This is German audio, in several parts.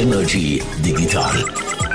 Energy Digital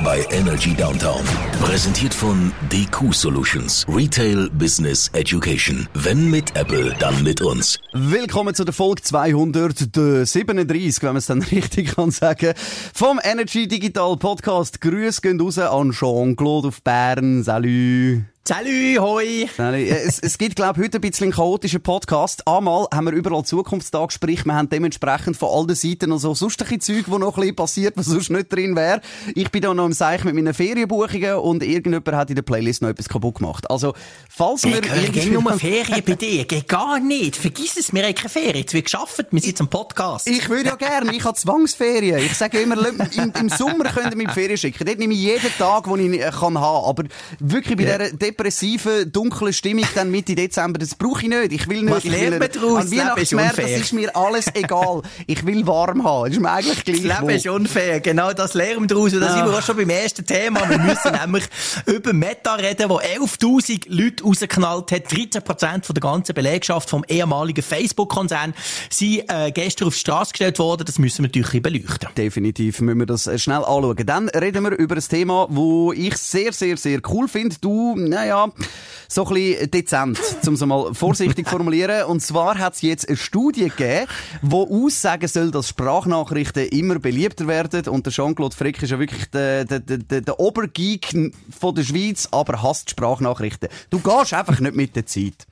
bei Energy Downtown. Präsentiert von DQ Solutions. Retail Business Education. Wenn mit Apple, dann mit uns. Willkommen zu der Folge 237, wenn man es dann richtig kann sagen, vom Energy Digital Podcast. Grüße gehen raus an Jean-Claude auf Bern. Salut. Salut, hoi! Es, es gibt, glaube ich, heute ein bisschen einen chaotischen Podcast. Einmal haben wir überall Zukunftstag, sprich, wir haben dementsprechend von allen Seiten noch so sonstige Zeug, wo noch ein bisschen passiert, was sonst nicht drin wäre. Ich bin da noch im Seich mit meinen Ferienbuchungen und irgendjemand hat in der Playlist noch etwas kaputt gemacht. Also, falls wir... Ich gehe nur Ferien bei dir. Geht gar nicht. Vergiss es, wir haben keine Ferien. Jetzt wird geschafft, wir sind am Podcast. Ich würde ja gerne, ich habe Zwangsferien. Ich sage immer, im, im Sommer könnt ihr mich in die Ferien schicken. Dort nehme ich jeden Tag, den ich kann haben. Aber wirklich bei ja. dieser depressiven, dunklen Stimmung dann Mitte Dezember, das brauche ich nicht. Ich will nicht. Was ich will, lernt daraus? An Weihnachtsmärkten, das ist mir alles egal. Ich will warm haben. Das ist mir eigentlich gleich. Das Leben ist unfair. Genau das lernen wir daraus. Und da sind wir auch schon beim ersten Thema. Wir müssen nämlich über Meta reden, wo 11.000 Leute rausgeknallt hat. 13% von der ganzen Belegschaft vom ehemaligen Facebook-Konzern sind äh, gestern auf die Straße gestellt worden. Das müssen wir natürlich beleuchten. Definitiv müssen wir das schnell anschauen. Dann reden wir über ein Thema, wo ich sehr, sehr, sehr cool finde. Du, naja, so ein bisschen dezent, um es mal vorsichtig formulieren. Und zwar hat es jetzt eine Studie gegeben, die aussagen soll, dass Sprachnachrichten immer beliebter werden. Und der Jean-Claude Frick ist ja wirklich der, der, der, der Obergeek von der Schweiz, aber hasst Sprachnachrichten. Du gehst einfach nicht mit der Zeit.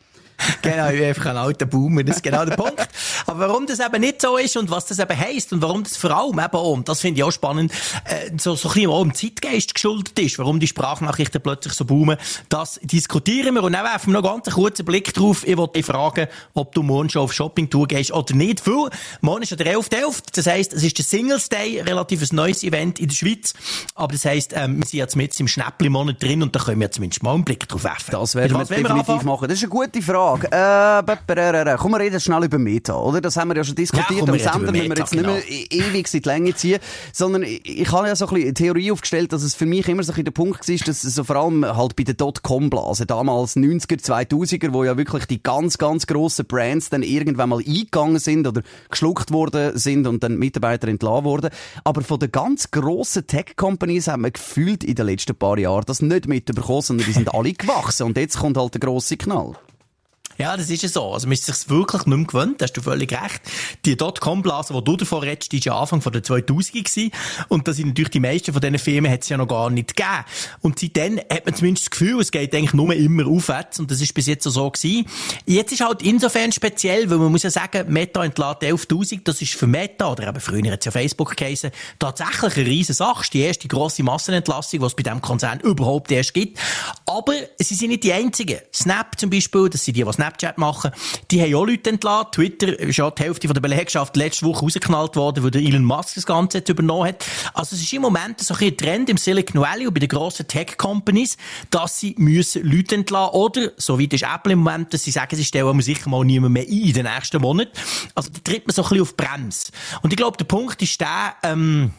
Genau, ich bin einfach ein alter Boomer, das ist genau der Punkt. Aber warum das eben nicht so ist und was das eben heisst und warum das vor allem eben auch, und das finde ich auch spannend, äh, so, so ein bisschen auch im Zeitgeist geschuldet ist, warum die Sprachnachrichten plötzlich so boomen, das diskutieren wir und dann werfen wir noch ganz einen kurzen Blick drauf. Ich wollte dich fragen, ob du morgen schon auf Shoppingtour gehst oder nicht, weil morgen ist ja der 11.11., .11., das heisst, es ist der Singles Day, relativ ein neues Event in der Schweiz, aber das heisst, ähm, wir sind jetzt mit im Schnäppli-Monat drin und da können wir zumindest mal einen Blick drauf werfen. Das werden wir definitiv machen. Das ist eine gute Frage. Frage. Äh, komm, wir reden schnell über Meta, oder? Das haben wir ja schon diskutiert. Ja, Am Sender müssen wir jetzt genau. nicht mehr e- ewig in die Länge ziehen, sondern ich habe ja so ein bisschen eine Theorie aufgestellt, dass es für mich immer so ein der Punkt war, dass so vor allem halt bei der Dotcom-Blase, damals 90er, 2000er, wo ja wirklich die ganz, ganz grossen Brands dann irgendwann mal eingegangen sind oder geschluckt worden sind und dann Mitarbeiter entlassen wurden. Aber von den ganz grossen Tech-Companies haben wir gefühlt in den letzten paar Jahren das nicht mitbekommen, sondern die sind alle gewachsen und jetzt kommt halt der grosse Knall. Ja, das ist ja so. Also man ist sich wirklich nicht mehr gewöhnt, da hast du völlig recht. Die Dotcom-Blase, die du davon redest, die ist ja Anfang der 2000er gewesen. Und da sind natürlich die meisten von diesen Firmen hat es ja noch gar nicht gegeben. Und seitdem hat man zumindest das Gefühl, es geht eigentlich nur immer aufwärts. Und das ist bis jetzt so gewesen. Jetzt ist halt insofern speziell, weil man muss ja sagen, Meta entlädt 11.000, das ist für Meta, oder eben früher hat es ja Facebook geheißen, tatsächlich eine riesen Sache. Die erste grosse Massenentlassung, die es bei diesem Konzern überhaupt erst gibt. Aber sie sind nicht die einzigen. Snap zum Beispiel, das sind die, was Snapchat machen, die haben auch Leute entlassen. Twitter ist ja die Hälfte von der Belegschaft letzte Woche rausgeknallt worden, weil der Elon Musk das Ganze jetzt übernommen hat. Also es ist im Moment so ein Trend im Silicon Valley und bei den grossen Tech-Companies, dass sie müssen Leute entlassen oder, so das ist Apple im Moment, dass sie sagen, sie stellen sicher mal niemand mehr ein in den nächsten Monaten. Also da tritt man so ein bisschen auf Bremse. Und ich glaube, der Punkt ist der, ähm,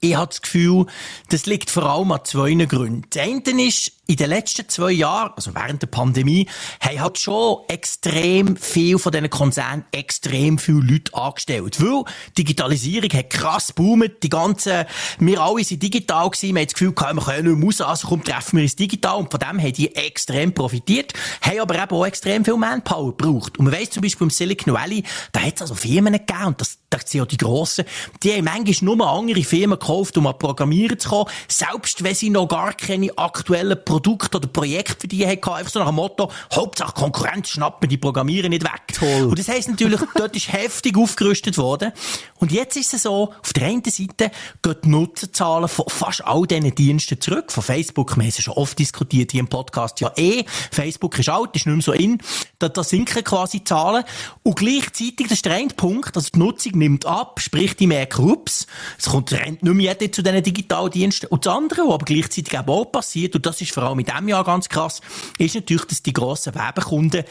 ich habe das Gefühl, das liegt vor allem an zwei Gründen. Das eine ist, in den letzten zwei Jahren, also während der Pandemie, haben halt schon extrem viel von diesen Konzernen extrem viele Leute angestellt. Weil Digitalisierung hat krass boomt, die ganzen, wir alle sind digital gewesen, wir haben das Gefühl, wir können nicht mehr raus, also komm, treffen wir uns digital. Und von dem haben die extrem profitiert, haben aber eben auch extrem viel Manpower gebraucht. Und man weiss zum Beispiel im Silicon Valley, da hat es also Firmen gegeben, und das, das sind ja die grossen, die haben manchmal nur andere Firmen gekauft, um an Programmieren zu kommen, selbst wenn sie noch gar keine aktuellen Produkte Produkt oder Projekt für die hatte, einfach so nach dem Motto, Hauptsache Konkurrenz schnappt mir die Programmierer nicht weg. Toll. Und das heisst natürlich, dort ist heftig aufgerüstet worden. Und jetzt ist es so, auf der einen Seite gehen die Nutzerzahlen von fast all diesen Diensten zurück. Von Facebook, wir haben es schon oft diskutiert hier im Podcast, ja eh, Facebook ist alt, ist nicht mehr so in, da, da sinken quasi Zahlen. Und gleichzeitig, das ist der eine Punkt, also die Nutzung nimmt ab, sprich die merken, ups, es kommt rennt nicht mehr jeder zu diesen Digitaldiensten. Und das andere, was aber gleichzeitig auch passiert, und das ist vor allem in diesem Jahr ganz krass, ist natürlich, dass die grossen Werbekunden,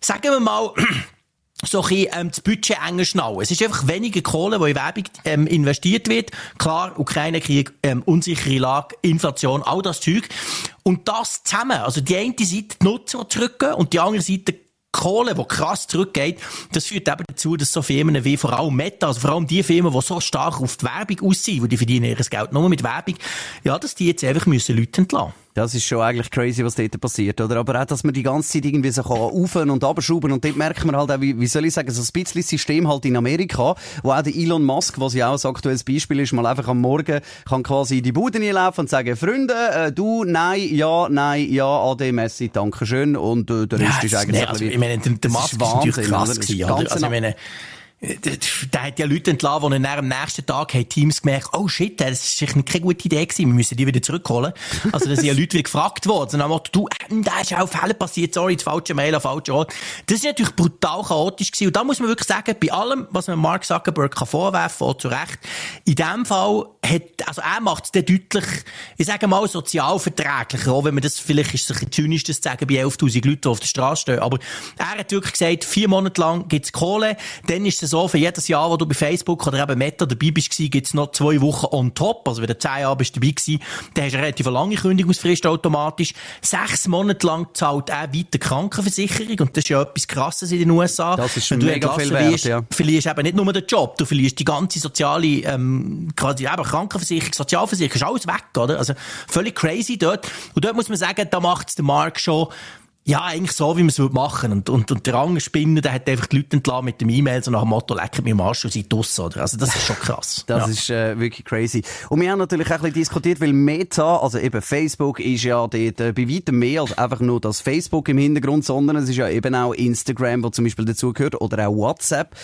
sagen wir mal, so ein bisschen, ähm, das Budget enger schnallen. Es ist einfach weniger Kohle, die in Werbung ähm, investiert wird. Klar, Ukraine-Krieg, ähm, unsichere Lage, Inflation, all das Zeug. Und das zusammen, also die eine Seite die Nutzer zurückgehen und die andere Seite Kohle, die krass zurückgeht, das führt eben dazu, dass so Firmen wie vor allem Meta, also vor allem die Firmen, die so stark auf die Werbung aussehen, die verdienen ihr Geld nur mit Werbung, ja, dass die jetzt einfach müssen Leute entlassen. Das ist schon eigentlich crazy, was dort passiert, oder? Aber auch, dass man die ganze Zeit irgendwie so auf und abschrauben und dort merkt man halt auch, wie, wie soll ich sagen, so ein bisschen System halt in Amerika, wo auch der Elon Musk, was ja auch ein aktuelles Beispiel ist, mal einfach am Morgen kann quasi in die Bude laufen und sagen, Freunde, äh, du, nein, ja, nein, ja, AD Messi, danke schön und äh, der Rest ja, ist eigentlich... Nee, also, ich meine, der, der Musk ist, ist natürlich krass gewesen, oder? Also, ich meine, da hat ja Leute entlassen, die am nächsten Tag haben Teams gemerkt, oh shit, das ist keine gute Idee gewesen, wir müssen die wieder zurückholen. Also, da sind ja Leute wieder gefragt worden. Und dann haben du, äh, da ist auch Fälle passiert, sorry, das falsche Mail an falsche Ort. Das ist natürlich brutal chaotisch gewesen. Und da muss man wirklich sagen, bei allem, was man Mark Zuckerberg kann vorwerfen kann, zu Recht, in dem Fall hat, also er macht es dann deutlich, ich sage mal, sozialverträglicher, auch wenn man das, vielleicht ist es ein bisschen zynisch, das zu sagen, bei 11.000 Leuten, die auf der Straße stehen. Aber er hat wirklich gesagt, vier Monate lang gibt's Kohle, dann ist es so, für jedes Jahr, wo du bei Facebook oder eben Meta dabei bist, gibt's noch zwei Wochen on top. Also wenn du zehn Jahre bist dabei gewesen, dann hast du eine relativ lange Kündigungsfrist automatisch. Sechs Monate lang zahlt er weiter Krankenversicherung und das ist ja etwas Krasses in den USA. Das ist schon mega viel wert, verlierst, ja. verlierst eben nicht nur den Job, du verlierst die ganze soziale, ähm, quasi eben Krankenversicherung, Sozialversicherung, ist alles weg, oder? Also völlig crazy dort. Und dort muss man sagen, da macht's der Markt schon ja, eigentlich so, wie man es machen und, und, und der Rang Spinner, der hat einfach die Leute entlassen mit dem E-Mail, so nach dem Motto, lecker mir Marsch und seid draussen, oder? Also, das ist schon krass. das ja. ist äh, wirklich crazy. Und wir haben natürlich auch ein bisschen diskutiert, weil Meta, also eben Facebook, ist ja dort äh, bei weitem mehr als einfach nur das Facebook im Hintergrund, sondern es ist ja eben auch Instagram, wo zum Beispiel dazugehört, oder auch WhatsApp.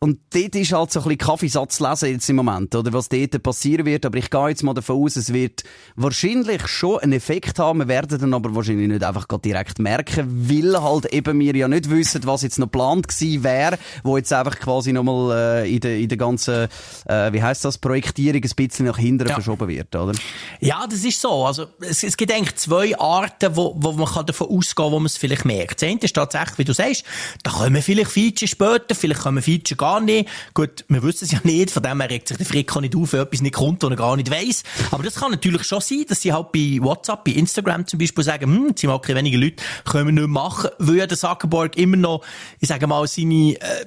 Und dort ist halt so ein bisschen Kaffeesatz lesen jetzt im Moment, oder was dort passieren wird. Aber ich gehe jetzt mal davon aus, es wird wahrscheinlich schon einen Effekt haben. Wir werden dann aber wahrscheinlich nicht einfach direkt merken, weil halt eben wir ja nicht wissen, was jetzt noch geplant gewesen wäre, wo jetzt einfach quasi nochmal äh, in der, in der ganzen, äh, wie heißt das, Projektierung ein bisschen nach hinten ja. verschoben wird, oder? Ja, das ist so. Also, es, es gibt eigentlich zwei Arten, wo, wo man kann davon ausgehen kann, wo man es vielleicht merkt. Das eine ist tatsächlich, wie du sagst, da kommen vielleicht Features später, vielleicht kommen Features gar nicht. Gut, wir wissen es ja nicht, von dem her regt sich der Frick auch nicht auf, wenn etwas nicht kommt, was er gar nicht weiss. Aber das kann natürlich schon sein, dass sie halt bei WhatsApp, bei Instagram zum Beispiel sagen, hm, jetzt sind mal wenige Leute, können wir nicht machen, weil der Zuckerberg immer noch, ich sage mal, seine, äh,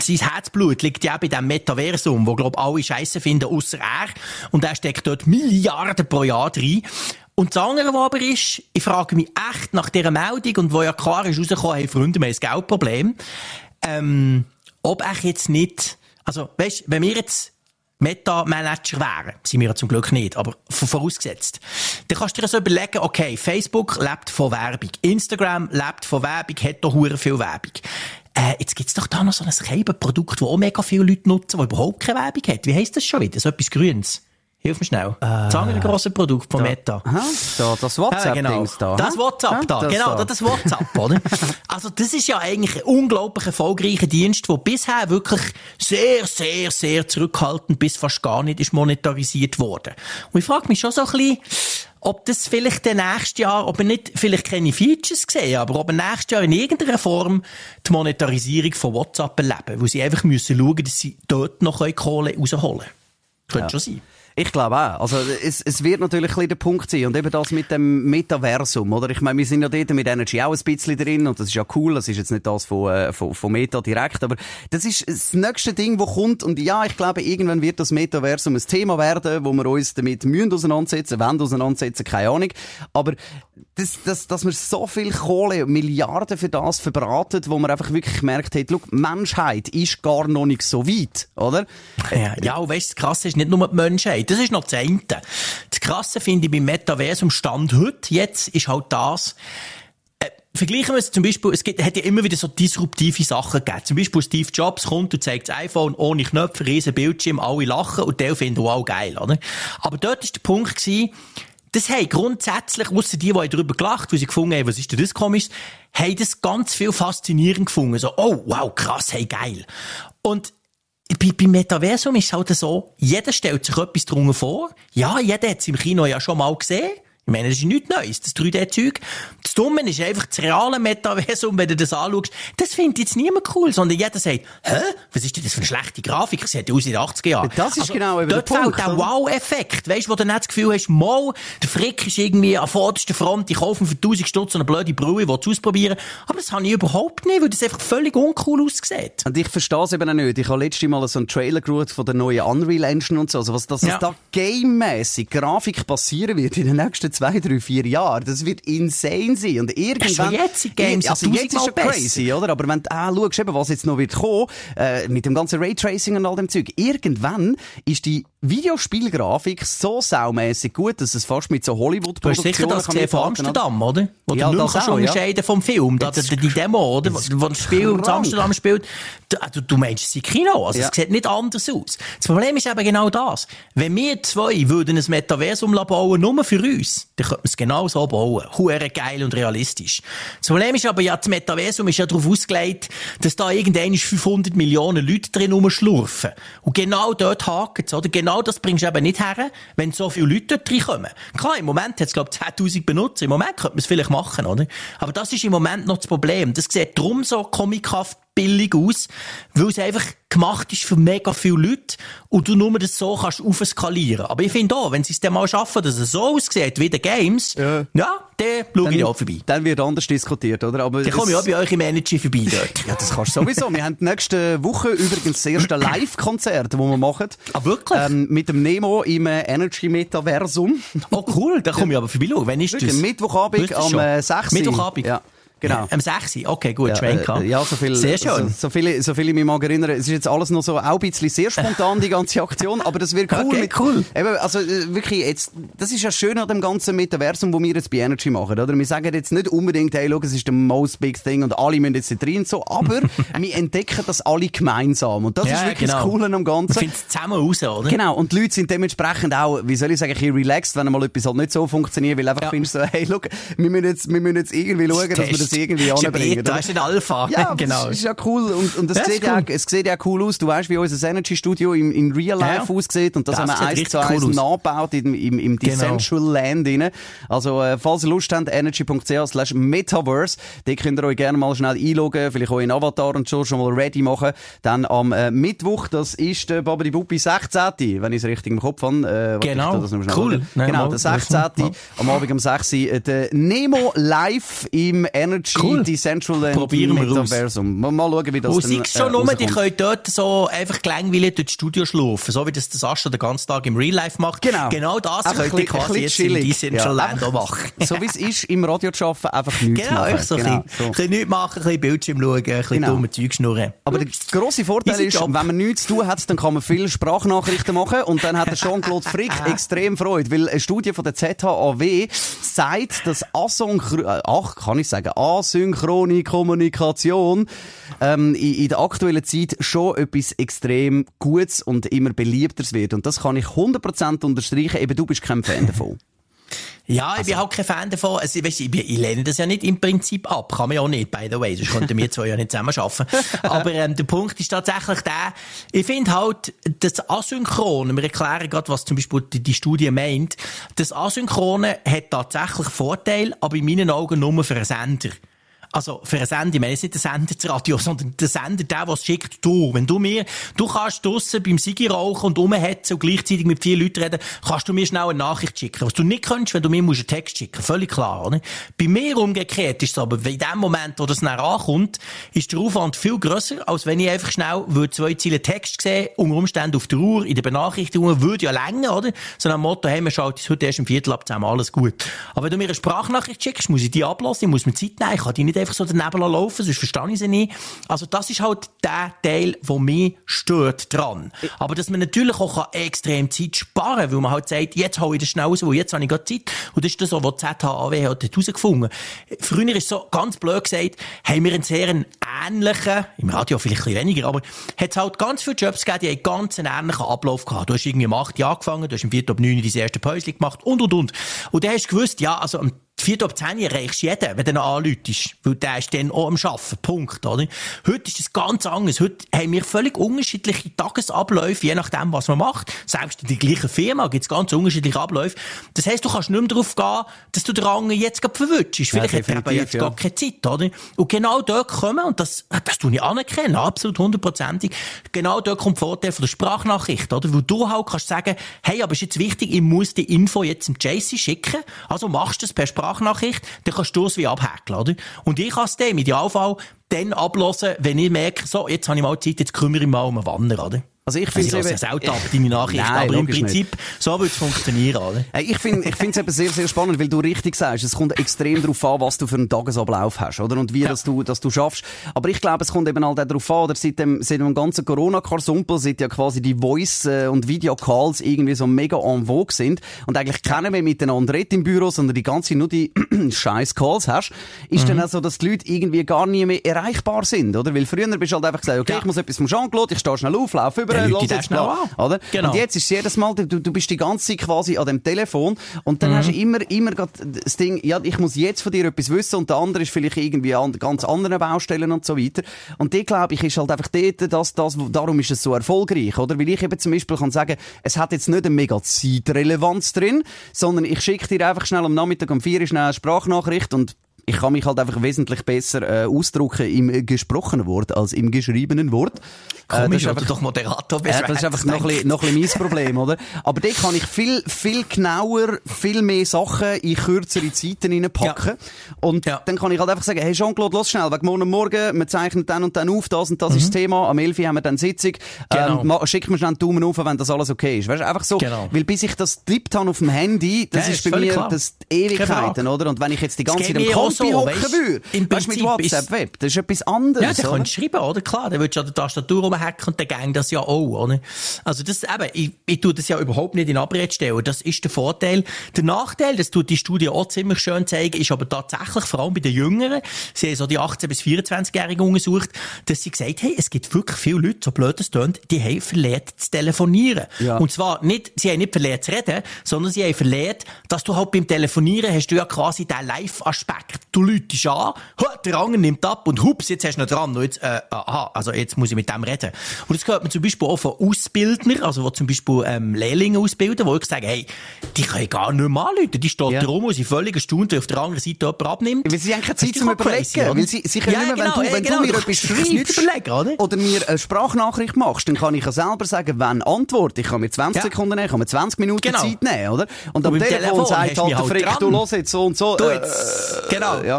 sein Herzblut liegt ja bei dem Metaversum, wo, glaub alle Scheiße finden, außer er. Und er steckt dort Milliarden pro Jahr rein. Und das andere, was aber ist, ich frage mich echt nach dieser Meldung und wo ja klar ist rausgekommen, hey Freunde, wir haben ein Geldproblem, ähm, ob ich jetzt nicht, also, weißt, wenn wir jetzt Meta-Manager wären, sind wir ja zum Glück nicht, aber vorausgesetzt, dann kannst du dir so überlegen, okay, Facebook lebt von Werbung, Instagram lebt von Werbung, hat doch hure viel Werbung. Äh, jetzt gibt's doch da noch so ein Scheibenprodukt, das auch mega viele Leute nutzen, das überhaupt keine Werbung hat. Wie heisst das schon wieder? So etwas Grünes. Hilf mir schnell. Äh, das andere grosse Produkt von da, Meta. Aha, da, das WhatsApp-Dings ja, genau. da. Das WhatsApp da, das genau, da. das WhatsApp, oder? Also, das ist ja eigentlich ein unglaublich erfolgreicher Dienst, der bisher wirklich sehr, sehr, sehr zurückhaltend bis fast gar nicht ist monetarisiert worden. Und ich frage mich schon so ein bisschen, ob das vielleicht der nächste Jahr, ob wir nicht vielleicht keine Features sehen, aber ob wir nächstes Jahr in irgendeiner Form die Monetarisierung von WhatsApp erleben, wo sie einfach müssen schauen, dass sie dort noch Kohle rausholen können. Könnte ja. schon sein. Ich glaube auch. Also, es, es wird natürlich ein bisschen der Punkt sein. Und eben das mit dem Metaversum, oder? Ich meine, wir sind ja dort mit Energy auch ein bisschen drin und das ist ja cool. Das ist jetzt nicht das von, äh, von, von Meta direkt, aber das ist das nächste Ding, wo kommt. Und ja, ich glaube, irgendwann wird das Metaversum ein Thema werden, wo wir uns damit müssen auseinandersetzen, wollen auseinandersetzen, keine Ahnung. Aber das, das, dass man so viel Kohle, Milliarden für das verbratet, wo man einfach wirklich merkt, hey, look, Menschheit ist gar noch nicht so weit, oder? Ja, ja und weißt, das Krasse ist nicht nur die Menschheit, das ist noch das eine. Das Krasse finde ich beim Metaversum Stand heute, jetzt, ist halt das, äh, Vergleichen wir es zum Beispiel, es gibt, hat ja immer wieder so disruptive Sachen gegeben. Zum Beispiel Steve Jobs kommt und zeigt das iPhone ohne Knöpfe, riesen Bildschirm, alle lachen und der findet wow geil, oder? Aber dort ist der Punkt gewesen, das haben grundsätzlich, ausser die, die darüber gelacht, weil sie gefunden haben, was ist denn das komisch, haben das ganz viel faszinierend gefunden. So, oh, wow, krass, hey, geil. Und bei, beim Metaversum ist es halt so, jeder stellt sich etwas drunter vor. Ja, jeder hat es im Kino ja schon mal gesehen. Ich meine, das ist nichts Neues, das 3D-Zeug. Das Dumme ist einfach das reale Metaversum, wenn du das anschaust. Das findet jetzt niemand cool, sondern jeder sagt, hä? Was ist denn das für eine schlechte Grafik? Das sieht aus in den 80er Jahren. Das ist also, genau eben dort der Punkt. Dort fehlt der Wow-Effekt. Weißt du, wo du nicht das Gefühl hast, mal, der Frick ist irgendwie an vorderster Front, ich kaufe für 1000 Stutz eine blöde Brühe, die ausprobieren. Aber das habe ich überhaupt nicht, weil das einfach völlig uncool aussieht. Und ich verstehe es eben auch nicht. Ich habe letztes Mal so einen Trailer geschaut von der neuen Unreal Engine und so. Also was das, ja. da gamemäßig Grafik passieren wird in den nächsten zwei, drei, vier Jahren, das wird insane sein. Und irgendwann... Das jetzt Games, also jetzt ist schon crazy, oder? Aber wenn du ah, schaust, eben, was jetzt noch wird kommen, äh, mit dem ganzen Raytracing und all dem Zeug, irgendwann ist die Videospielgrafik so saumässig gut, dass es fast mit so Hollywood-Produktionen Du hast sicher das von Amsterdam, oder? Wo ja, du nur kannst unterscheiden ja. vom Film. Da, die, die Demo, oder? Wo das Spiel in Amsterdam spielt. Du, du meinst, es ist Kino. Also, ja. es sieht nicht anders aus. Das Problem ist eben genau das. Wenn wir zwei würden ein Metaversum bauen, nur für uns, dann könnten wir es genau so bauen. Hure geil und realistisch. Das Problem ist aber ja, das Metaversum ist ja darauf ausgelegt, dass da irgendwann 500 Millionen Leute drin rumschlurfen. Und genau dort haken oder? Genau genau das bringst du eben nicht her, wenn so viele Leute dort reinkommen. Klar, im Moment hat es, glaube ich, 10.000 Benutzer. Im Moment könnte man es vielleicht machen, oder? Aber das ist im Moment noch das Problem. Das sieht drum so komikhaft billig aus, weil es einfach gemacht ist für mega viele Leute und du nur das so kannst aufskalieren. Aber ich finde auch, wenn sie es dann mal schaffen, dass es so aussieht wie die Games, ja, ja dann schaue ich auch vorbei. Dann wird anders diskutiert, oder? Aber dann komme ich auch bei euch im Energy vorbei dort. ja, das kannst du sowieso. wir haben nächste Woche übrigens das erste Live-Konzert, das wir machen. Ah, wirklich? Ähm, mit dem Nemo im äh, Energy-Metaversum. Oh, cool. Da komme ich aber vorbei. Wenn ist das? Mittwochabend am äh, 6. Mittwochabend? Ja. Genau. Am 6. Okay, gut, ja, Schwenker. Äh, ja, so viel. Sehr schön. So, so, viel, so viel ich mich mag erinnern. Es ist jetzt alles noch so auch ein bisschen sehr spontan, die ganze Aktion, aber das wird cool. Okay, mit, cool. Eben, also, äh, wirklich, jetzt, das ist ja schön an dem ganzen Metaversum, wo wir jetzt bei Energy machen, oder? Wir sagen jetzt nicht unbedingt, hey, schau, es ist der most big thing und alle müssen jetzt da drin, so, aber wir entdecken das alle gemeinsam. Und das ja, ist wirklich genau. das Coole am Ganzen. Wir finden es zusammen raus, oder? Genau. Und die Leute sind dementsprechend auch, wie soll ich sagen, ein relaxed, wenn mal etwas halt nicht so funktioniert, weil einfach ja. findest so, hey, schau, wir müssen jetzt, wir müssen jetzt irgendwie schauen, dass wir das irgendwie anbringen. Beta, ist in Alpha. Ja, genau. Das ist ja cool. Und, und das, das sieht, cool. ja, es sieht ja cool aus. Du weißt, wie unser Energy Studio im, in Real Life ja. aussieht. Und das, das haben wir eins zu eins cool nachgebaut im, im, im genau. Decentual Land rein. Also, äh, falls ihr Lust habt, energy.ch slash Metaverse, da könnt ihr euch gerne mal schnell einloggen, vielleicht euren Avatar und so schon mal ready machen. Dann am äh, Mittwoch, das ist der Babadi Buppi 16. Wenn ich es richtig im Kopf habe. Äh, genau. cool. Nein, genau, der 16. Am Abend um 6. Uhr. Der Nemo live im Energy cool. Decentual Central Probieren wir Metaversum. Mal, mal schauen, wie das Und dann, schon äh, nur, die können dort so einfach gelangweilig durch das Studio schlafen, so wie das der Sascha den ganzen Tag im Real Life macht. Genau. Genau das einfach könnt ihr quasi jetzt chillig. in Decentraland ja. auch machen. so wie es ist, im Radio zu arbeiten, einfach nichts genau, machen. So genau, so. ein bisschen nichts machen, ein bisschen Bildschirm schauen, ein bisschen genau. dumme Zeug schnurren. Aber der grosse Vorteil ist, Job. wenn man nichts zu tun hat, dann kann man viele Sprachnachrichten machen und dann hat der Jean-Claude Frick extrem Freude, weil eine Studie von der ZHAW sagt, dass Asynchron, äh, ach, kann ich sagen, asynchrone Kommunikation ähm, in, in, der aktuellen Zeit schon etwas extrem Gutes und immer beliebteres wird. Und das kann ich 100% unterstreichen. Eben, du bist kein Fan davon. Ja, ich also, bin auch kein Fan davon. Also, weißt, ich, ich lehne das ja nicht im Prinzip ab. Kann man ja auch nicht, by the way. Sonst könnten wir zwei ja nicht zusammen arbeiten. Aber ähm, der Punkt ist tatsächlich der, ich finde halt, das Asynchrone, wir erklären gerade, was zum Beispiel die, die Studie meint, das Asynchrone hat tatsächlich Vorteile, aber in meinen Augen nur für einen Sender. Also, für einen Sender, ich meine jetzt nicht den Sender des Radio, sondern den Sender, der, es schickt, du. Wenn du mir, du kannst draussen beim Sigi rauchen und rumhetzen und gleichzeitig mit vier Leuten reden, kannst du mir schnell eine Nachricht schicken. Was du nicht kannst, wenn du mir musst einen Text schicken. Völlig klar, oder? Bei mir umgekehrt ist es aber, in dem Moment, wo das dann ankommt, ist der Aufwand viel grösser, als wenn ich einfach schnell würde zwei Ziele Text sehen, unter Umständen auf der Uhr, in der Benachrichtigung, würde ja länger, oder? So ein Motto, hey, wir schalten es heute erst im Viertel ab zusammen, alles gut. Aber wenn du mir eine Sprachnachricht schickst, muss ich die ablassen, ich muss mir Zeit nehmen, ich kann die nicht einfach so daneben laufen, sonst verstehe ich sie nicht. Also das ist halt der Teil, der mich stört dran. Aber dass man natürlich auch extrem Zeit sparen kann, weil man halt sagt, jetzt hole ich das schnell raus, jetzt habe ich gerade Zeit. Und das ist das, was ZHAW hat herausgefunden. Früher ist so ganz blöd gesagt, haben wir einen sehr ähnlichen, im Radio vielleicht ein bisschen weniger, aber hat es halt ganz viele Jobs gegeben, die einen ganz ähnlichen Ablauf gehabt. Du hast irgendwie um 8 Uhr angefangen, du hast im 4. ab 9 Uhr dein erste Päuschen gemacht und, und, und. Und dann hast du gewusst, ja, also am Vierte ab 10 erreichst du jeden, wenn du noch anläutest. Weil der ist dann auch am Arbeiten. Punkt, oder? Heute ist es ganz anders. Heute haben wir völlig unterschiedliche Tagesabläufe, je nachdem, was man macht. Selbst in der gleichen Firma gibt es ganz unterschiedliche Abläufe. Das heisst, du kannst nicht mehr darauf gehen, dass du den anderen jetzt gerade verwünschst. Vielleicht ja, hat er aber jetzt ja. gar keine Zeit, oder? Und genau dort kommen, und das, das tue ich anerkennen, absolut hundertprozentig, genau dort kommt der Vorteil von der Sprachnachricht, oder? Wo du halt kannst sagen, hey, aber ist jetzt wichtig, ich muss die Info jetzt dem JC schicken, also machst du es per Sprachnachricht, dann kannst du es wie abhäkeln, oder? Und ich kann es dem im Idealfall dann ablassen, wenn ich merke, so, jetzt habe ich mal Zeit, jetzt kümmere ich mal um einen Wanner, oder? Also ich finde es eben... selten ab, deine Nachrichten, Nein, aber im Prinzip, nicht. so würde es funktionieren, oder? Ich finde ich es eben sehr, sehr spannend, weil du richtig sagst, es kommt extrem darauf an, was du für einen Tagesablauf hast, oder? Und wie ja. das du, das du schaffst. Aber ich glaube, es kommt eben auch darauf an, oder? Seit dem, seit dem ganzen Corona-Karsumpel sind ja quasi die Voice- äh, und Video-Calls irgendwie so mega en vogue sind und eigentlich keiner mehr miteinander redet im Büro, sondern die ganze nur die scheiß Calls hast, ist mhm. dann auch so, dass die Leute irgendwie gar nie mehr erreichbar sind, oder? Weil früher bist du halt einfach gesagt, okay, ja. ich muss etwas vom Jean-Claude, ich stehe schnell auf, laufe über über, los jetzt mal, oder? Genau. Und jetzt ist es jedes Mal, du, du bist die ganze Zeit quasi an dem Telefon und dann mhm. hast du immer, immer das Ding, ja, ich muss jetzt von dir etwas wissen und der andere ist vielleicht irgendwie an ganz anderen Baustellen und so weiter. Und die, glaube ich, ist halt einfach dort, dass, das, darum ist es so erfolgreich, oder? Weil ich eben zum Beispiel kann sagen, es hat jetzt nicht eine mega Zeitrelevanz drin, sondern ich schicke dir einfach schnell am Nachmittag um vier schnell eine Sprachnachricht und ich kann mich halt einfach wesentlich besser äh, ausdrücken im gesprochenen Wort als im geschriebenen Wort. Komisch, äh, ist einfach, doch Moderator bist. Äh, das ist einfach noch ein, bisschen, noch ein mein Problem, oder? Aber dort kann ich viel, viel genauer, viel mehr Sachen in kürzere Zeiten reinpacken. Ja. Und ja. dann kann ich halt einfach sagen, hey Jean-Claude, los schnell, wegen morgen Morgen, wir zeichnen dann und dann auf, das und das mhm. ist das Thema, am 11 haben wir dann Sitzung, genau. ähm, schick mir schnell einen Daumen auf, wenn das alles okay ist. Weißt du, einfach so, genau. weil bis ich das tippt habe auf dem Handy, das ja, ist, ist bei mir das Ewigkeiten, oder? Und wenn ich jetzt die ganze Zeit im Kompi hocken würde, weißt mit WhatsApp, Web, das ist etwas anderes. Ja, dann kannst du schreiben, oder? Klar, dann würdest du an der Tastatur rumhacken und dann gang das ja auch, oder? Also das, eben, ich, ich tue das ja überhaupt nicht in Abrede stellen. Das ist der Vorteil. Der Nachteil, das tut die Studie auch ziemlich schön zeigen, ist aber tatsächlich, vor allem bei den Jüngeren, sie haben so die 18- bis 24-Jährigen untersucht, dass sie gesagt haben, es gibt wirklich viele Leute, so blöd es tönt, die haben verlehrt zu telefonieren. Ja. Und zwar nicht, sie haben nicht verlehrt zu reden, sondern sie haben verlehrt, dass du halt beim Telefonieren hast du ja quasi den Live-Aspekt. Du läutest an, der andere nimmt ab und hups, jetzt hast du noch dran. Und jetzt, äh, aha, also jetzt muss ich mit dem reden. Und das hört man zum Beispiel auch von Ausbildnern, also wo zum Beispiel ähm, Lehrlinge ausbilden, wo ich sage, hey, die können gar nicht mehr anrufen. Die steht ja. drum und sie völlig erstaunt, auf der anderen Seite jemand abnimmt. Weil sie haben keine Zeit zum Überlegen. Crazy, weil sie, sie können ja, nicht mehr, genau, wenn du, wenn genau, du mir etwas schreibst oder? oder mir eine Sprachnachricht machst, dann kann ich ja selber sagen, wenn Antwort. Ich kann mir 20 ja. Sekunden nehmen, ich kann mir 20 Minuten genau. Zeit nehmen, oder? Und, und am Telefon, Telefon sagt halt der Frick, du los jetzt so und so. Du jetzt. Äh, genau. Ja.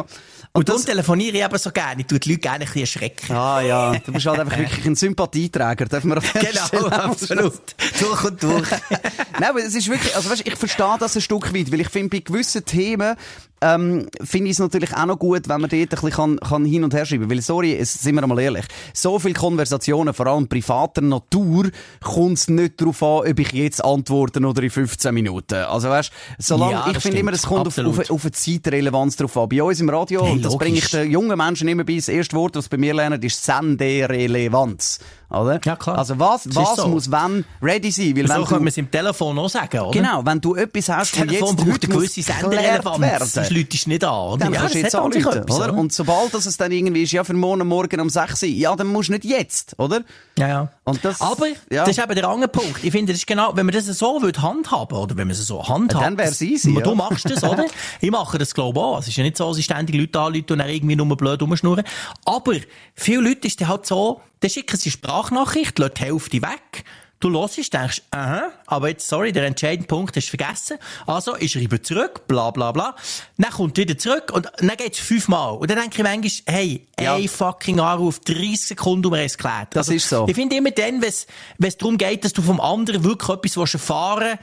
Und, und darum telefoniere ich eben so gerne. Ich tue die Leute gerne ein bisschen erschrecken. Ah, ja. Du bist halt einfach wirklich ein Sympathieträger, dürfen wir Genau, absolut. durch und durch. Nein, aber es ist wirklich, also weißt, ich verstehe das ein Stück weit, weil ich finde, bei gewissen Themen, ähm, finde ich es natürlich auch noch gut, wenn man dort ein bisschen kann, kann hin und her schreiben Weil, sorry, es, sind wir mal ehrlich, so viele Konversationen, vor allem privater Natur, kommt es nicht darauf an, ob ich jetzt antworte oder in 15 Minuten. Also weißt, solange, ja, ich finde immer, es kommt auf, auf, auf, eine Zeitrelevanz drauf an. Bei uns im Radio, hey, das bringe ich den jungen Menschen immer bei, das erste Wort, das bei mir lernen, ist Senderelevanz. Oder? Ja, klar. Also was, was so. muss wenn ready sein? Weil so wenn kann man es im Telefon auch sagen, oder? Genau, wenn du etwas hast, das Telefon jetzt braucht eine gewisse Senderelevanz, sonst läutest du nicht an, oder? Dann ja, kannst du jetzt anrufen, etwas, oder? Und sobald das es dann irgendwie ist, ja, für morgen, morgen um 6 Uhr, ja, dann musst du nicht jetzt, oder? Ja, ja. Und das, Aber, ja. das ist eben der andere Punkt. Ich finde, das ist genau, wenn man das so handhaben, oder wenn man es so handhabt. Ja, dann wäre es easy. Du machst das, oder? ich mache das, glaube ich, auch. Es ist ja nicht so, dass ich ständig Leute anrufe und dann irgendwie nur blöd rumschnurren. Aber, viele Leute ist es halt so, dann schicken sie Sprachnachricht, lassen die Hälfte weg, Du hörst, denkst, aha, aber jetzt, sorry, der entscheidende Punkt hast du vergessen. Also, ich schreibe zurück, bla, bla, bla. Dann kommt wieder zurück und dann geht's fünfmal. Und dann denke ich manchmal, hey, ja. ey, fucking Anruf, 30 Sekunden um es geklärt. Das also, ist so. Ich finde immer dann, wenn es darum geht, dass du vom anderen wirklich etwas erfahren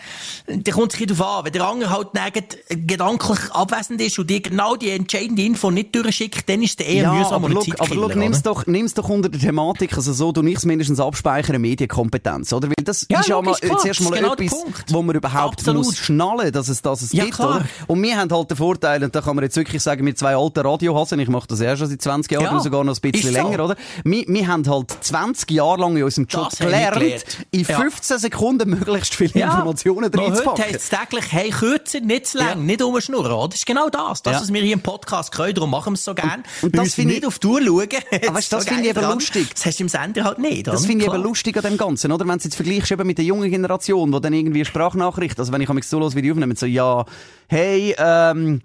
willst, dann kommt es darauf an. Wenn der andere halt nirgend gedanklich abwesend ist und dir genau die entscheidende Info nicht durchschickt, dann ist der eher ja, mühsam aber look, aber look, nimm's doch, nimm's doch unter der Thematik, also so, du nichts mindestens abspeichern, Medienkompetenz, oder? Weil das ja, ist ja mal, zuerst mal genau etwas, wo man überhaupt Absolut. muss schnallen, dass es, dass es ja, gibt, klar. oder? Und wir haben halt den Vorteil, und da kann man jetzt wirklich sagen, mit zwei alten Radiohasen, ich mache das ja schon seit 20 Jahren, ja, sogar noch ein bisschen länger, so. oder? Wir, wir haben halt 20 Jahre lang in unserem Job das gelernt, in 15 Sekunden möglichst viele Informationen drin zu packen. Heute heisst es täglich, hey, kürzer, nicht zu lang, nicht umschnurren, oder? Das ist genau das. Das, was wir hier im Podcast können, darum machen wir es so gerne. Und, und das finde ich nicht auf die Uhr schauen. Aber weißt, das so finde ich eben lustig. Das hast du im Sender halt nicht, Das finde ich eben lustig an dem Ganzen, oder? Wenn du jetzt vergleichst eben mit der jungen Generation, die dann irgendwie Sprachnachricht, also wenn ich so los wie die aufnehmen, so, ja, hey, ähm,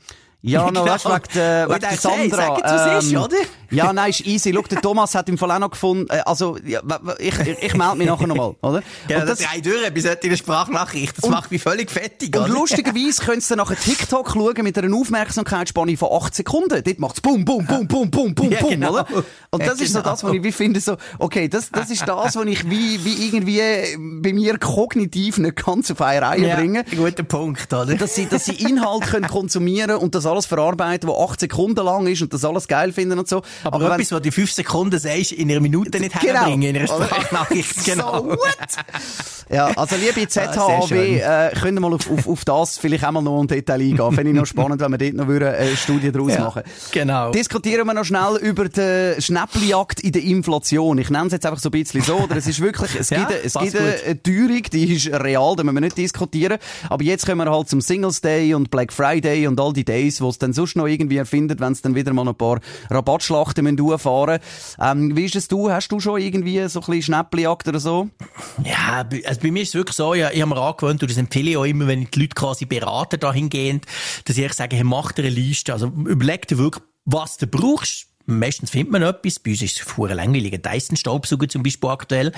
ja, noch genau. weißt, wegen, der, wegen der Sandra. Hey, ähm, ist, oder? Ja, nein, ist easy. Schau, der Thomas hat im Fall auch noch gefunden, äh, also, ja, ich, ich, ich melde mich nachher nochmal, oder? Ja, und das drei durch bis in der Sprachnachricht. Das und, macht mich völlig fettig, Und lustigerweise könntest du nachher TikTok schauen mit einer Aufmerksamkeitsspanne von 8 Sekunden. Dort macht's bum, bum, bum, bum, bum, bum, ja, bum, genau. oder? Und das ja, ist so das, was ich wie finde, so, okay, das, das ist das, was ich wie, wie irgendwie bei mir kognitiv nicht ganz auf eine Reihe ja, bringe. Guter Punkt, oder? Dass sie, dass sie Inhalt können konsumieren und das alles verarbeiten, was 8 Sekunden lang ist und das alles geil finden und so. Aber, Aber etwas, was du 5 Sekunden sagst, in einer Minute nicht genau. herbringen, in einer Sprachnachricht. Genau. So, what? ja, also liebe ZHAW, ah, äh, können wir mal auf, auf, auf das vielleicht auch mal noch ein Detail eingehen. Finde ich noch spannend, wenn wir dort noch eine äh, Studie daraus ja, machen. Genau. Diskutieren wir noch schnell über die Schnäppeljagd in der Inflation. Ich nenne es jetzt einfach so ein bisschen so, oder? Es ist wirklich, es ja, gibt, es gibt eine Teuerung, die ist real, da müssen wir nicht diskutieren. Aber jetzt kommen wir halt zum Singles Day und Black Friday und all die Days, wo es dann sonst noch irgendwie erfindet, wenn es dann wieder mal ein paar Rabattschlachten müssen fahren. Ähm, wie ist es du? Hast du schon irgendwie so ein bisschen Schnäppeljagd oder so? Ja, also bei mir ist es wirklich so, ja, ich habe mir angewöhnt, und das empfehle ich auch immer, wenn ich die Leute quasi berate dahingehend, dass ich sage, hey, mach dir eine Liste. Also überleg dir wirklich, was du brauchst Meistens findet man etwas. Bei uns ist es vorher langweilig. Dyson-Staubsauger zum Beispiel aktuell.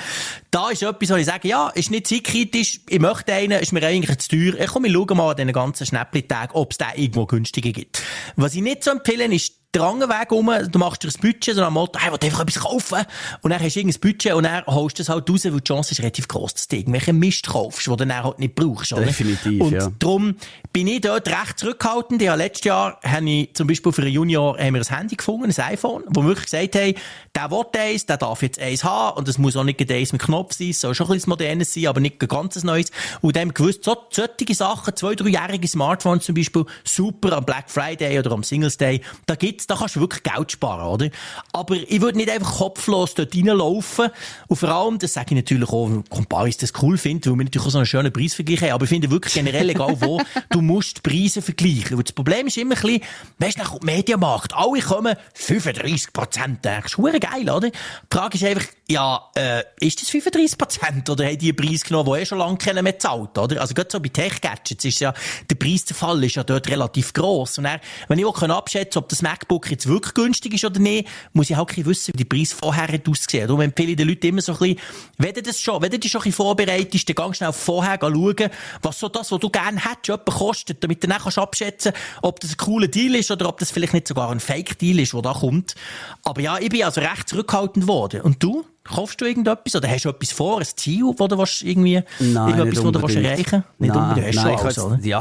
Da ist etwas, wo ich sage, ja, ist nicht zeitkritisch. Ich möchte einen, ist mir eigentlich zu teuer. Ich komme, ich schaue mal an diesen ganzen Schnäppli-Tagen, ob es da irgendwo günstiger gibt. Was ich nicht so empfehle, ist der anderen Weg um, du machst dir ein Budget, so am Motto, hey, ich will einfach etwas kaufen. Und dann hast du irgendein Budget und dann holst du es halt raus, weil die Chance ist relativ groß, dass du irgendwelchen Mist kaufst, den du dann halt nicht brauchst. Oder? Definitiv, und ja. darum bin ich dort recht zurückhaltend. Ja, letztes Jahr habe ich zum Beispiel für einen Junior haben wir ein Handy gefunden, ein iPhone, wo wir wirklich gesagt haben, der will eins, der darf jetzt eins haben und es muss auch nicht eins mit Knopf sein, es soll schon ein bisschen modernes sein, aber nicht ein ganzes neues. Und dann gewusst, so, solche Sachen, zwei, dreijährige Smartphones zum Beispiel, super am Black Friday oder am Singles Day, da gibt's, da kannst du wirklich Geld sparen, oder? Aber ich würde nicht einfach kopflos dort reinlaufen. Und vor allem, das sage ich natürlich auch, weil Comparis das cool findet, weil wir natürlich auch so einen schönen Preisvergleich haben. Aber ich finde wirklich generell, egal wo, du musst die Preise vergleichen. Weil das Problem ist immer ein bisschen, weißt du, nach Mediamarkt, alle kommen 35 Prozent. Das ist geil, oder? Die Frage ist einfach, ja, äh, ist das 35 Prozent? Oder haben die einen Preis genommen, den eh schon lange keiner mehr zahlt, oder? Also gerade so bei Tech-Gadgets ist ja, der Preisverfall ist ja dort relativ gross. Und dann, wenn ich auch abschätzen kann, ob das MacBook jetzt wirklich günstig ist oder nicht, muss ich halt wissen, wie die Preis vorher hat ausgesehen. Darum empfehle ich den Leuten immer so ein bisschen, wenn du das schon, wenn du dich schon ein bisschen vorbereitest, dann ganz schnell vorher schauen, was so das, was du gerne hättest, jemand kostet, damit du dann kannst abschätzen ob das ein cooler Deal ist oder ob das vielleicht nicht sogar ein Fake-Deal ist, der da kommt. Aber ja, ich bin also recht zurückhaltend worden. Und du? Kaufst du irgendetwas? Oder hast du etwas vor, ein Ziel, das du willst irgendwie, nein, irgendetwas, das du willst erreichen Nicht nein, unbedingt. Hast nein, alles, oder? Ja.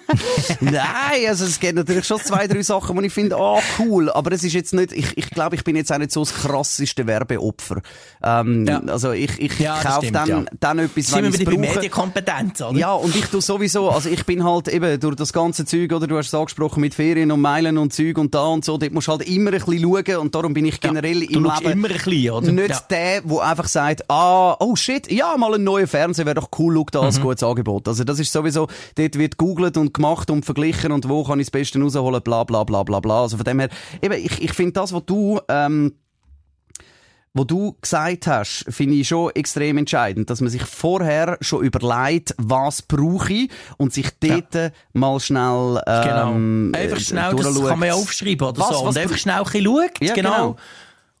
nein, also es gibt natürlich schon zwei, drei Sachen, die ich finde, ah, oh, cool. Aber es ist jetzt nicht, ich, ich glaube, ich bin jetzt auch nicht so das krasseste Werbeopfer. Ähm, ja. Also ich, ich ja, kaufe dann, ja. dann etwas, Sind wenn ich es brauche. Medienkompetenz, oder? Ja, und ich tue sowieso, also ich bin halt eben durch das ganze Zeug, oder du hast es angesprochen, mit Ferien und Meilen und Zeug und da und so, dort musst du halt immer ein bisschen schauen und darum bin ich generell im Leben... immer ein bisschen, oder? Nicht der, der einfach sagt, ah, oh shit, ja, mal ein neuer Fernseher wäre doch cool, schau da als mhm. gutes Angebot. Also das ist sowieso, dort wird googelt und gemacht und verglichen und wo kann ich das Beste rausholen, bla bla bla bla bla. Also von dem her, eben, ich, ich finde das, was du, ähm, wo du gesagt hast, finde ich schon extrem entscheidend, dass man sich vorher schon überlegt, was brauche ich und sich dort ja. mal schnell ähm, genau. Einfach schnell, das kann man ja aufschreiben oder was, so. Was und einfach schnell ein bisschen schaut, ja, genau. genau.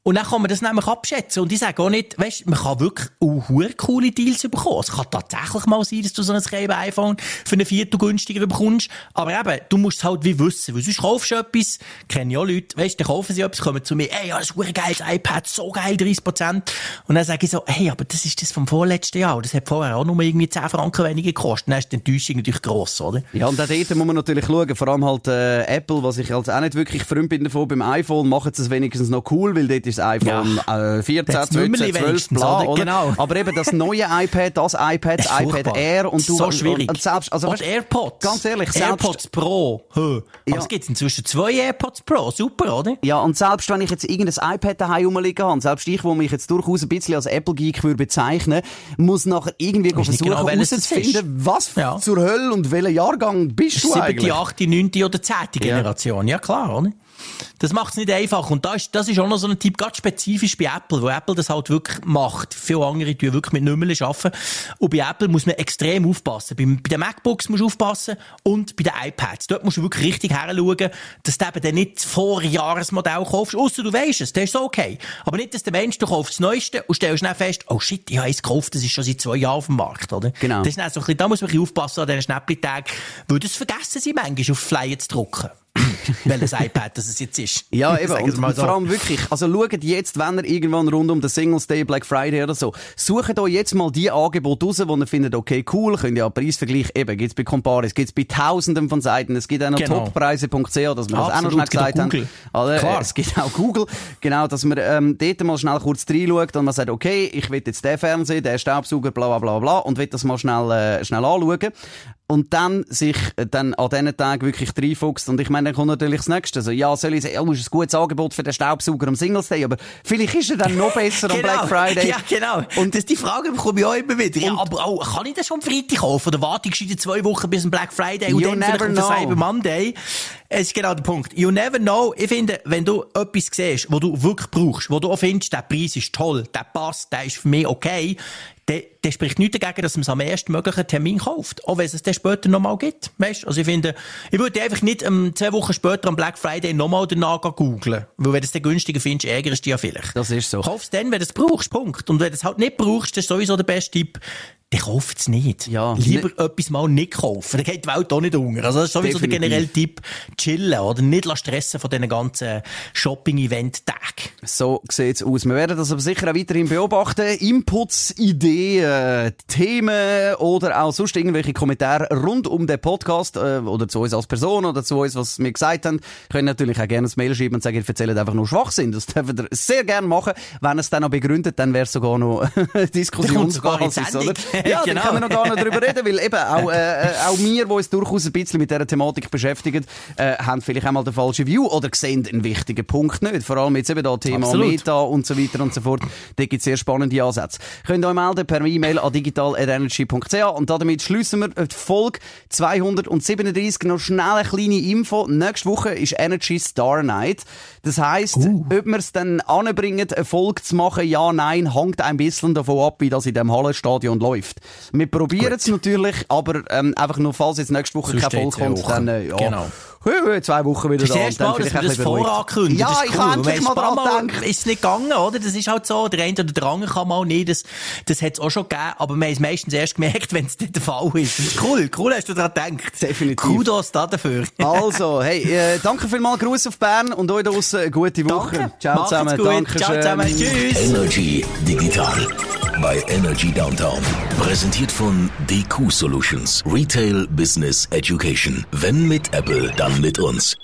Und dann kann man das nämlich abschätzen. Und ich sage auch nicht, weißt, man kann wirklich auch coole Deals bekommen. Es kann tatsächlich mal sein, dass du so ein gelbes iPhone für eine Viertel günstiger bekommst. Aber eben, du musst es halt wie wissen. Weil sonst kaufst du etwas, kenne auch Leute, weißt, dann kaufen sie etwas, kommen zu mir, ey, ja, das ist ein geiles iPad, so geil, 30%. Und dann sage ich so, hey, aber das ist das vom vorletzten Jahr. Das hat vorher auch nur irgendwie 10 Franken weniger gekostet. Dann ist die Enttäuschung natürlich gross, oder? Ja, und auch dort muss man natürlich schauen, vor allem halt, äh, Apple, was ich halt auch nicht wirklich Freund bin davon, beim iPhone, sie es wenigstens noch cool, weil dort ist das iPhone ja. äh, 14, 12, 12, bla, oder? Genau. Aber eben das neue iPad, das iPad, das iPad Air und du... So schwierig. Und, selbst, also, und AirPods. Ganz ehrlich, selbst... AirPods Pro. Hö. Ja. Was gibt's inzwischen? Zwei AirPods Pro. Super, oder? Ja, und selbst wenn ich jetzt irgendein iPad daheim rumliegen habe, selbst ich, wo mich jetzt durchaus ein bisschen als Apple-Geek würde bezeichnen, muss nachher irgendwie versuchen genau, herauszufinden, was ja. zur Hölle und welcher Jahrgang bist du eigentlich? 7., 8., 9. oder 10. Generation. Ja, klar, oder? Das macht es nicht einfach. Und das ist, das ist auch noch so ein Typ, ganz spezifisch bei Apple, wo Apple das halt wirklich macht. Viele andere tun wirklich mit Nummern arbeiten. Und bei Apple muss man extrem aufpassen. Bei, bei den MacBooks musst du aufpassen und bei den iPads. Dort musst du wirklich richtig heranschauen, dass du eben dann nicht das Vorjahresmodell kaufst. Außer du weisst es, das ist okay. Aber nicht, dass der Mensch, du kaufst das Neueste und stellst dann fest, oh shit, ich habe es gekauft, das ist schon seit zwei Jahren auf dem Markt, oder? Genau. Das ist dann so ein bisschen, da muss man ein bisschen aufpassen an diesen Schnäppli-Tagen, weil das vergessen sie manchmal auf Flyer zu drucken. welches iPad das es jetzt ist. Ja, eben. Und, und vor allem wirklich, also schaut jetzt, wenn ihr irgendwann rund um den Singles Day, Black Friday oder so, sucht euch jetzt mal die Angebote raus, wo ihr findet, okay, cool, könnt ihr ja Preisvergleich, eben, gibt's bei Comparis, gibt's bei tausenden von Seiten, es gibt auch noch genau. toppreise.ch, dass wir das auch noch schnell gesagt haben. Also, Klar. Es gibt auch Google, genau, dass man ähm, dort mal schnell kurz reinschaut und man sagt, okay, ich will jetzt den Fernseher, den Staubsauger, bla bla bla bla und will das mal schnell, äh, schnell anschauen und dann sich äh, dann an diesen Tagen wirklich reinfuchst. Und ich meine, dann kommt natürlich das Nächste. Also, ja, soll ich sagen, ja, ist ein gutes Angebot für den Staubsauger am Singles Day, aber vielleicht ist er dann noch besser genau. am Black Friday. Ja, genau. Und das, die Frage bekomme ich auch immer wieder. Ja, aber auch, kann ich das schon am Freitag kaufen? Oder warte ich schon zwei Wochen bis zum Black Friday und dann vielleicht auf Cyber Monday? Es ist genau der Punkt. You never know. Ich finde, wenn du etwas siehst, wo du wirklich brauchst, wo du auch findest, der Preis ist toll, der passt, der ist für mich okay, der, der spricht nichts dagegen, dass man es am ersten möglichen Termin kauft. Auch wenn es es dann später nochmal gibt. Weißt? Also ich finde, ich würde einfach nicht um, zwei Wochen später am Black Friday nochmal danach googeln. Weil wenn du es dann günstiger findest, ärgerst du dich ja vielleicht. Das ist so. Kauf es dann, wenn du es brauchst. Punkt. Und wenn du es halt nicht brauchst, das ist sowieso der beste Tipp dann kauft es nicht. Ja, Lieber ne etwas mal nicht kaufen. Dann geht die Welt auch nicht unter. Also das ist sowieso Definitiv. der generelle Tipp. Chillen oder nicht stressen von diesen ganzen Shopping-Event-Tagen. So sieht es aus. Wir werden das aber sicher auch weiterhin beobachten. Inputs, Ideen, Themen oder auch sonst irgendwelche Kommentare rund um den Podcast äh, oder zu uns als Person oder zu uns, was wir gesagt haben, können natürlich auch gerne ein Mail schreiben und sagen, ihr erzählt einfach nur Schwachsinn. Das dürfen ihr sehr gerne machen. Wenn es dann noch begründet, dann wäre es sogar noch Diskussionsbasis, oder? ja, genau. dann können wir noch gar nicht drüber reden, weil eben auch, äh, äh, auch wir, die uns durchaus ein bisschen mit dieser Thematik beschäftigen, äh, haben vielleicht einmal den falschen View oder sehen einen wichtigen Punkt nicht. Vor allem jetzt eben da Thema Absolut. Meta und so weiter und so fort. Da gibt es sehr spannende Ansätze. Könnt ihr euch melden per E-Mail an digital.energy.ch und damit schließen wir die Folge 237. Noch schnell eine kleine Info. Nächste Woche ist Energy Star Night. Das heisst, uh. ob wir es dann anbringen, eine Folge zu machen, ja, nein, hängt ein bisschen davon ab, wie das in dem Hallenstadion läuft läuft. Wir probieren es natürlich, aber ähm, einfach nur, falls jetzt nächste Woche kein Volk kommt, dann äh, ja. Genau. Zwei Wochen wieder da. Das Mal, dass wir das vorankündigen. Ja, das ich cool. habe endlich mal daran gedacht. Ist es nicht gegangen, oder? Das ist halt so. Der eine oder der andere kann mal nicht. Das, das hat es auch schon gegeben. Aber wir haben es meistens erst gemerkt, wenn es nicht der Fall ist. Das ist cool. Cool hast du daran gedacht. Definitiv. Kudos da dafür. also, hey, äh, danke vielmals. Gruß auf Bern und euch draussen eine gute Woche. Danke. Ciao Macht's zusammen. Gut. Danke Ciao zusammen. Tschüss. Energy Digital bei Energy Downtown. Präsentiert von DQ Solutions. Retail Business Education. Wenn mit Apple, dann mit uns.